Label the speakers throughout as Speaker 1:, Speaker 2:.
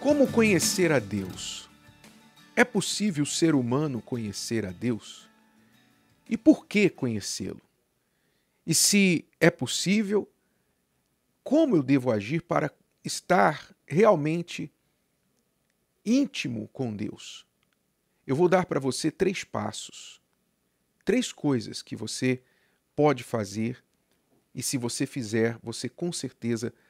Speaker 1: Como conhecer a Deus? É possível o ser humano conhecer a Deus? E por que conhecê-lo? E se é possível, como eu devo agir para estar realmente íntimo com Deus? Eu vou dar para você três passos, três coisas que você pode fazer e se você fizer, você com certeza vai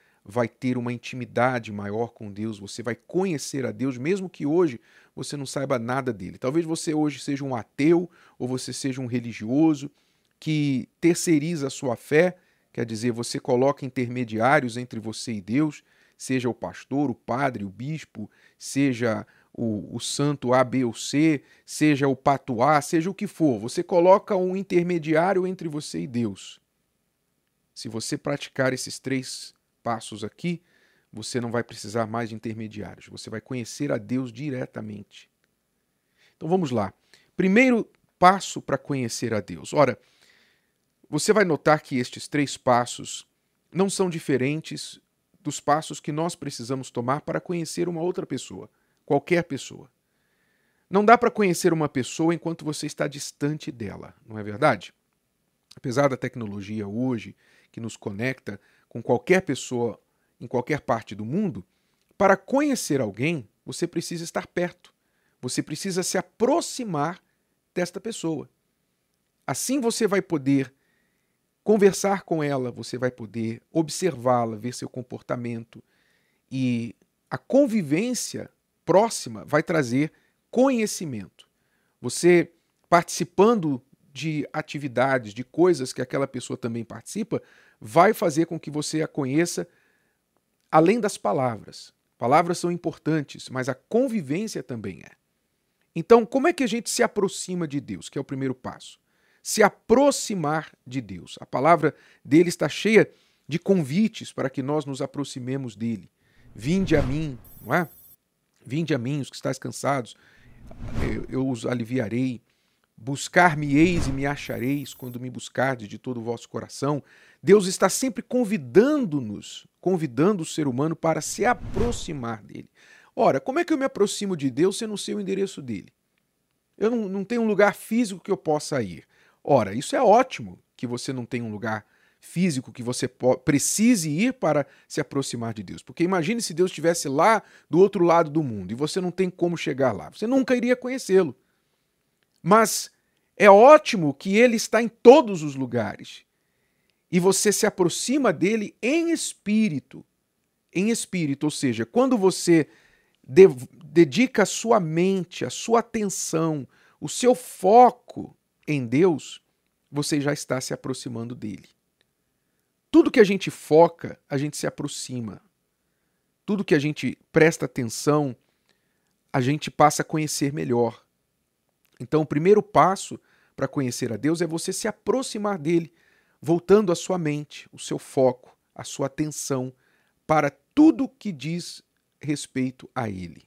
Speaker 1: ter uma intimidade maior com Deus, você vai conhecer a Deus, mesmo que hoje você não saiba nada dele. Talvez você hoje seja um ateu ou você seja um religioso que terceiriza a sua fé, quer dizer, você coloca intermediários entre você e Deus, seja o pastor, o padre, o bispo, seja o, o santo A, B ou C, seja o patuá, seja o que for. Você coloca um intermediário entre você e Deus. Se você praticar esses três passos aqui, você não vai precisar mais de intermediários. Você vai conhecer a Deus diretamente. Então vamos lá. Primeiro passo para conhecer a Deus. Ora, você vai notar que estes três passos não são diferentes dos passos que nós precisamos tomar para conhecer uma outra pessoa, qualquer pessoa. Não dá para conhecer uma pessoa enquanto você está distante dela, não é verdade? Apesar da tecnologia hoje que nos conecta com qualquer pessoa em qualquer parte do mundo, para conhecer alguém, você precisa estar perto. Você precisa se aproximar desta pessoa. Assim você vai poder conversar com ela, você vai poder observá-la, ver seu comportamento. E a convivência próxima vai trazer conhecimento. Você participando de atividades, de coisas que aquela pessoa também participa, vai fazer com que você a conheça além das palavras. Palavras são importantes, mas a convivência também é. Então, como é que a gente se aproxima de Deus, que é o primeiro passo? Se aproximar de Deus. A palavra dele está cheia de convites para que nós nos aproximemos dele. Vinde a mim, não é? Vinde a mim, os que estáis cansados, eu, eu os aliviarei. Buscar-me-eis e me achareis quando me buscardes de todo o vosso coração. Deus está sempre convidando-nos, convidando o ser humano para se aproximar dele. Ora, como é que eu me aproximo de Deus se eu não sei o endereço dele? Eu não, não tenho um lugar físico que eu possa ir. Ora, isso é ótimo que você não tenha um lugar físico que você precise ir para se aproximar de Deus. Porque imagine se Deus estivesse lá do outro lado do mundo e você não tem como chegar lá. Você nunca iria conhecê-lo. Mas é ótimo que ele está em todos os lugares. E você se aproxima dele em espírito. Em espírito, ou seja, quando você de dedica a sua mente, a sua atenção, o seu foco em Deus, você já está se aproximando dele. Tudo que a gente foca, a gente se aproxima. Tudo que a gente presta atenção, a gente passa a conhecer melhor. Então, o primeiro passo para conhecer a Deus é você se aproximar dele, voltando a sua mente, o seu foco, a sua atenção para tudo que diz respeito a ele.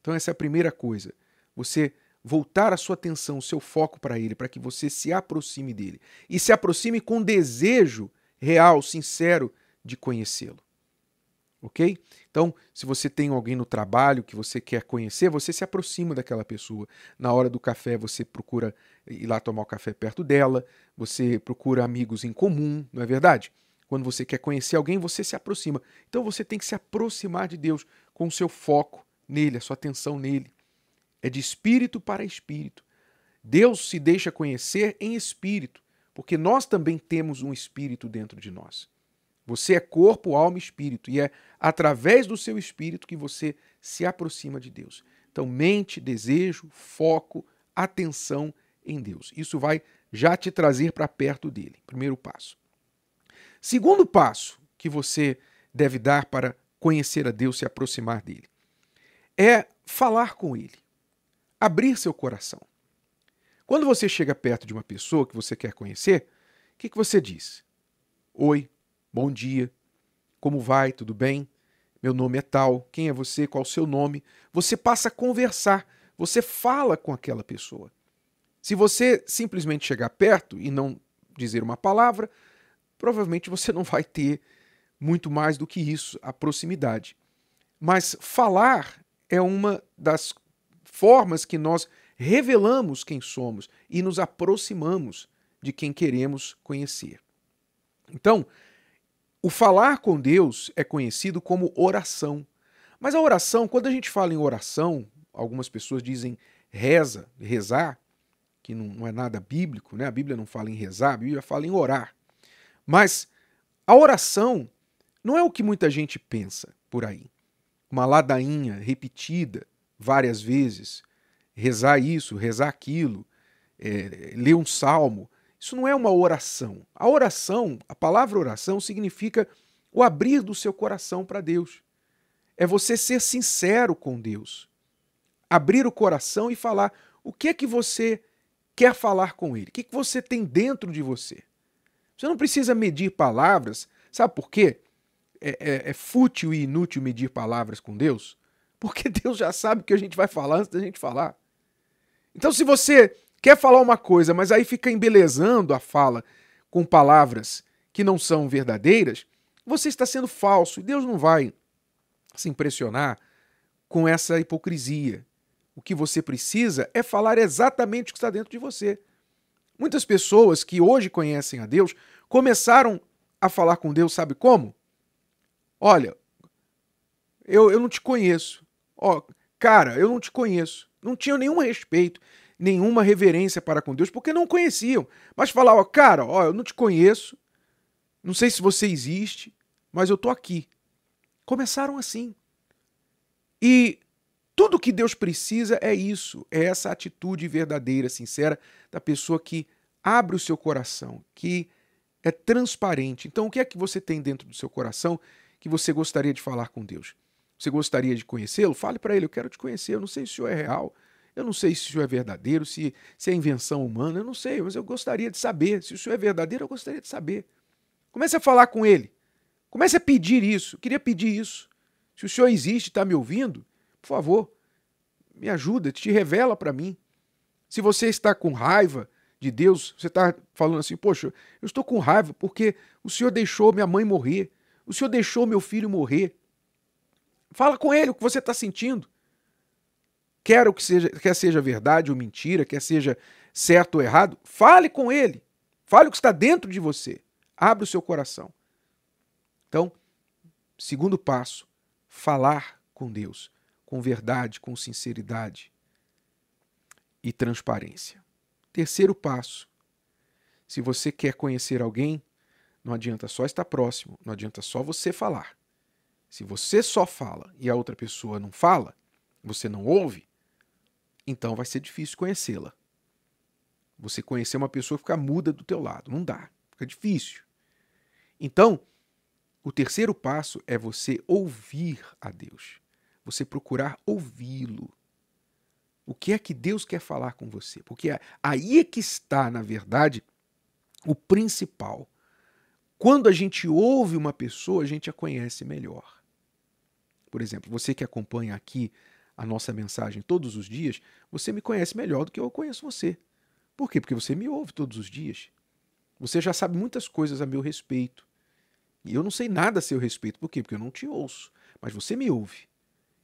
Speaker 1: Então, essa é a primeira coisa. Você voltar a sua atenção, o seu foco para ele, para que você se aproxime dele. E se aproxime com desejo real, sincero de conhecê-lo ok? Então, se você tem alguém no trabalho que você quer conhecer, você se aproxima daquela pessoa. Na hora do café, você procura ir lá tomar o café perto dela, você procura amigos em comum, não é verdade? Quando você quer conhecer alguém, você se aproxima. Então você tem que se aproximar de Deus com o seu foco nele, a sua atenção nele. É de espírito para espírito. Deus se deixa conhecer em espírito, porque nós também temos um espírito dentro de nós. Você é corpo, alma e espírito, e é através do seu espírito que você se aproxima de Deus. Então, mente, desejo, foco, atenção em Deus. Isso vai já te trazer para perto dele. Primeiro passo. Segundo passo que você deve dar para conhecer a Deus, se aproximar dele, é falar com ele, abrir seu coração. Quando você chega perto de uma pessoa que você quer conhecer, o que, que você diz? Oi, Bom dia. Como vai? Tudo bem? Meu nome é tal. Quem é você? Qual o seu nome? Você passa a conversar. Você fala com aquela pessoa. Se você simplesmente chegar perto e não dizer uma palavra, provavelmente você não vai ter muito mais do que isso, a proximidade. Mas falar é uma das formas que nós revelamos quem somos e nos aproximamos de quem queremos conhecer. Então, o falar com Deus é conhecido como oração. Mas a oração, quando a gente fala em oração, algumas pessoas dizem reza, rezar, que não, é nada bíblico, né? A Bíblia não fala em rezar, a Bíblia fala em orar. Mas a oração não é o que muita gente pensa por aí. Uma ladainha repetida várias vezes, rezar isso, rezar aquilo, é, ler um salmo. Isso não é uma oração. A oração, a palavra oração, significa o abrir do seu coração para Deus. É você ser sincero com Deus. Abrir o coração e falar o que é que você quer falar com Ele, o que, é que você tem dentro de você. Você não precisa medir palavras, sabe por quê? É, é, é fútil e inútil medir palavras com Deus, porque Deus já sabe o que a gente vai falar antes da gente falar. Então, se você quer falar uma coisa, mas aí fica embelezando a fala com palavras que não são verdadeiras, você está sendo falso e Deus não vai se impressionar com essa hipocrisia. O que você precisa é falar exatamente o que está dentro de você. Muitas pessoas que hoje conhecem a Deus começaram a falar com Deus, sabe como? Olha, eu, eu não te conheço. Ó, cara, eu não te conheço. Não tinham nenhum respeito, nenhuma reverência para com Deus, porque não conheciam. Mas falavam, cara, ó, eu não te conheço, não sei se você existe, mas eu tô aqui. Começaram assim. E tudo que Deus precisa é isso, é essa atitude verdadeira, sincera da pessoa que abre o seu coração, que é transparente. Então, o que é que você tem dentro do seu coração que você gostaria de falar com Deus? Você gostaria de conhecê-lo? Fale para ele: Eu quero te conhecer. Eu não sei se o senhor é real. Eu não sei se o senhor é verdadeiro, se, se é invenção humana. Eu não sei, mas eu gostaria de saber. Se o senhor é verdadeiro, eu gostaria de saber. Comece a falar com ele. Comece a pedir isso. Eu queria pedir isso. Se o senhor existe, está me ouvindo, por favor, me ajuda, te revela para mim. Se você está com raiva de Deus, você está falando assim, poxa, eu estou com raiva porque o Senhor deixou minha mãe morrer, o Senhor deixou meu filho morrer. Fala com ele o que você está sentindo. Quer que seja, quer seja verdade ou mentira, quer seja certo ou errado, fale com ele. Fale o que está dentro de você. Abre o seu coração. Então, segundo passo, falar com Deus com verdade, com sinceridade e transparência. Terceiro passo: se você quer conhecer alguém, não adianta só estar próximo, não adianta só você falar. Se você só fala e a outra pessoa não fala, você não ouve, então vai ser difícil conhecê-la. Você conhecer uma pessoa ficar muda do teu lado, não dá, fica difícil. Então, o terceiro passo é você ouvir a Deus você procurar ouvi-lo. O que é que Deus quer falar com você? Porque aí é que está, na verdade, o principal. Quando a gente ouve uma pessoa, a gente a conhece melhor. Por exemplo, você que acompanha aqui a nossa mensagem todos os dias, você me conhece melhor do que eu conheço você. Por quê? Porque você me ouve todos os dias. Você já sabe muitas coisas a meu respeito. E eu não sei nada a seu respeito. Por quê? Porque eu não te ouço. Mas você me ouve.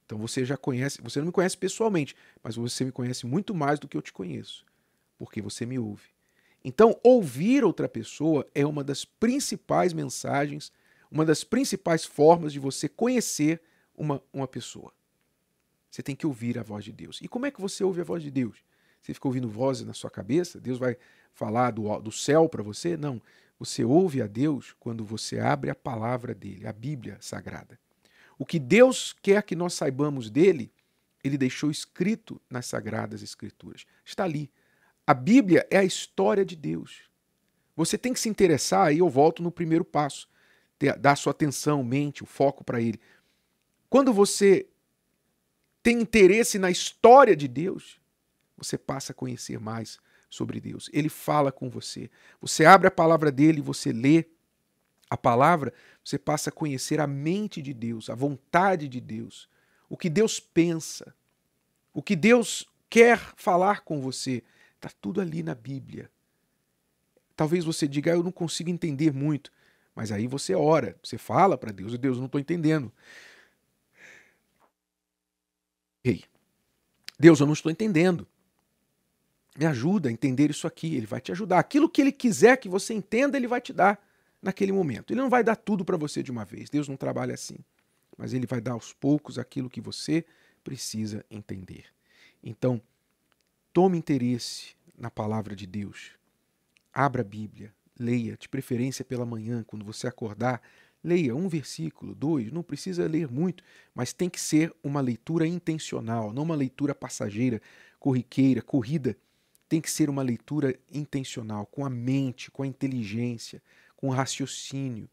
Speaker 1: Então você já conhece, você não me conhece pessoalmente, mas você me conhece muito mais do que eu te conheço, porque você me ouve. Então, ouvir outra pessoa é uma das principais mensagens, uma das principais formas de você conhecer uma, uma pessoa. Você tem que ouvir a voz de Deus. E como é que você ouve a voz de Deus? Você fica ouvindo vozes na sua cabeça? Deus vai falar do, do céu para você? Não. Você ouve a Deus quando você abre a palavra dele, a Bíblia Sagrada. O que Deus quer que nós saibamos dele, ele deixou escrito nas Sagradas Escrituras. Está ali. A Bíblia é a história de Deus. Você tem que se interessar, aí eu volto no primeiro passo, dar sua atenção, mente, o foco para ele. Quando você tem interesse na história de Deus, você passa a conhecer mais sobre Deus. Ele fala com você. Você abre a palavra dele, você lê, a palavra, você passa a conhecer a mente de Deus, a vontade de Deus, o que Deus pensa, o que Deus quer falar com você. Está tudo ali na Bíblia. Talvez você diga, ah, eu não consigo entender muito. Mas aí você ora, você fala para Deus, e Deus, não estou entendendo. Ei, Deus, eu não estou entendendo. Me ajuda a entender isso aqui. Ele vai te ajudar. Aquilo que ele quiser que você entenda, ele vai te dar naquele momento. Ele não vai dar tudo para você de uma vez. Deus não trabalha assim. Mas ele vai dar aos poucos aquilo que você precisa entender. Então, tome interesse na palavra de Deus. Abra a Bíblia, leia, de preferência pela manhã, quando você acordar, leia um versículo, dois, não precisa ler muito, mas tem que ser uma leitura intencional, não uma leitura passageira, corriqueira, corrida. Tem que ser uma leitura intencional, com a mente, com a inteligência, com o raciocínio.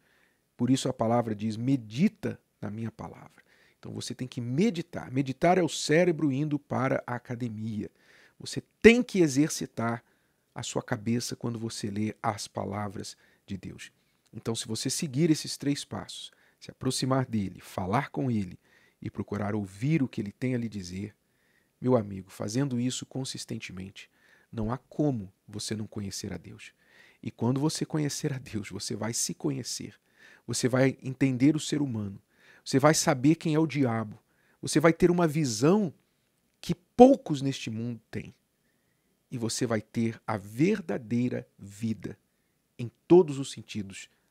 Speaker 1: Por isso a palavra diz: medita na minha palavra. Então você tem que meditar. Meditar é o cérebro indo para a academia. Você tem que exercitar a sua cabeça quando você lê as palavras de Deus. Então, se você seguir esses três passos, se aproximar dele, falar com ele e procurar ouvir o que ele tem a lhe dizer, meu amigo, fazendo isso consistentemente, não há como você não conhecer a Deus. E quando você conhecer a Deus, você vai se conhecer, você vai entender o ser humano, você vai saber quem é o diabo, você vai ter uma visão que poucos neste mundo têm. E você vai ter a verdadeira vida em todos os sentidos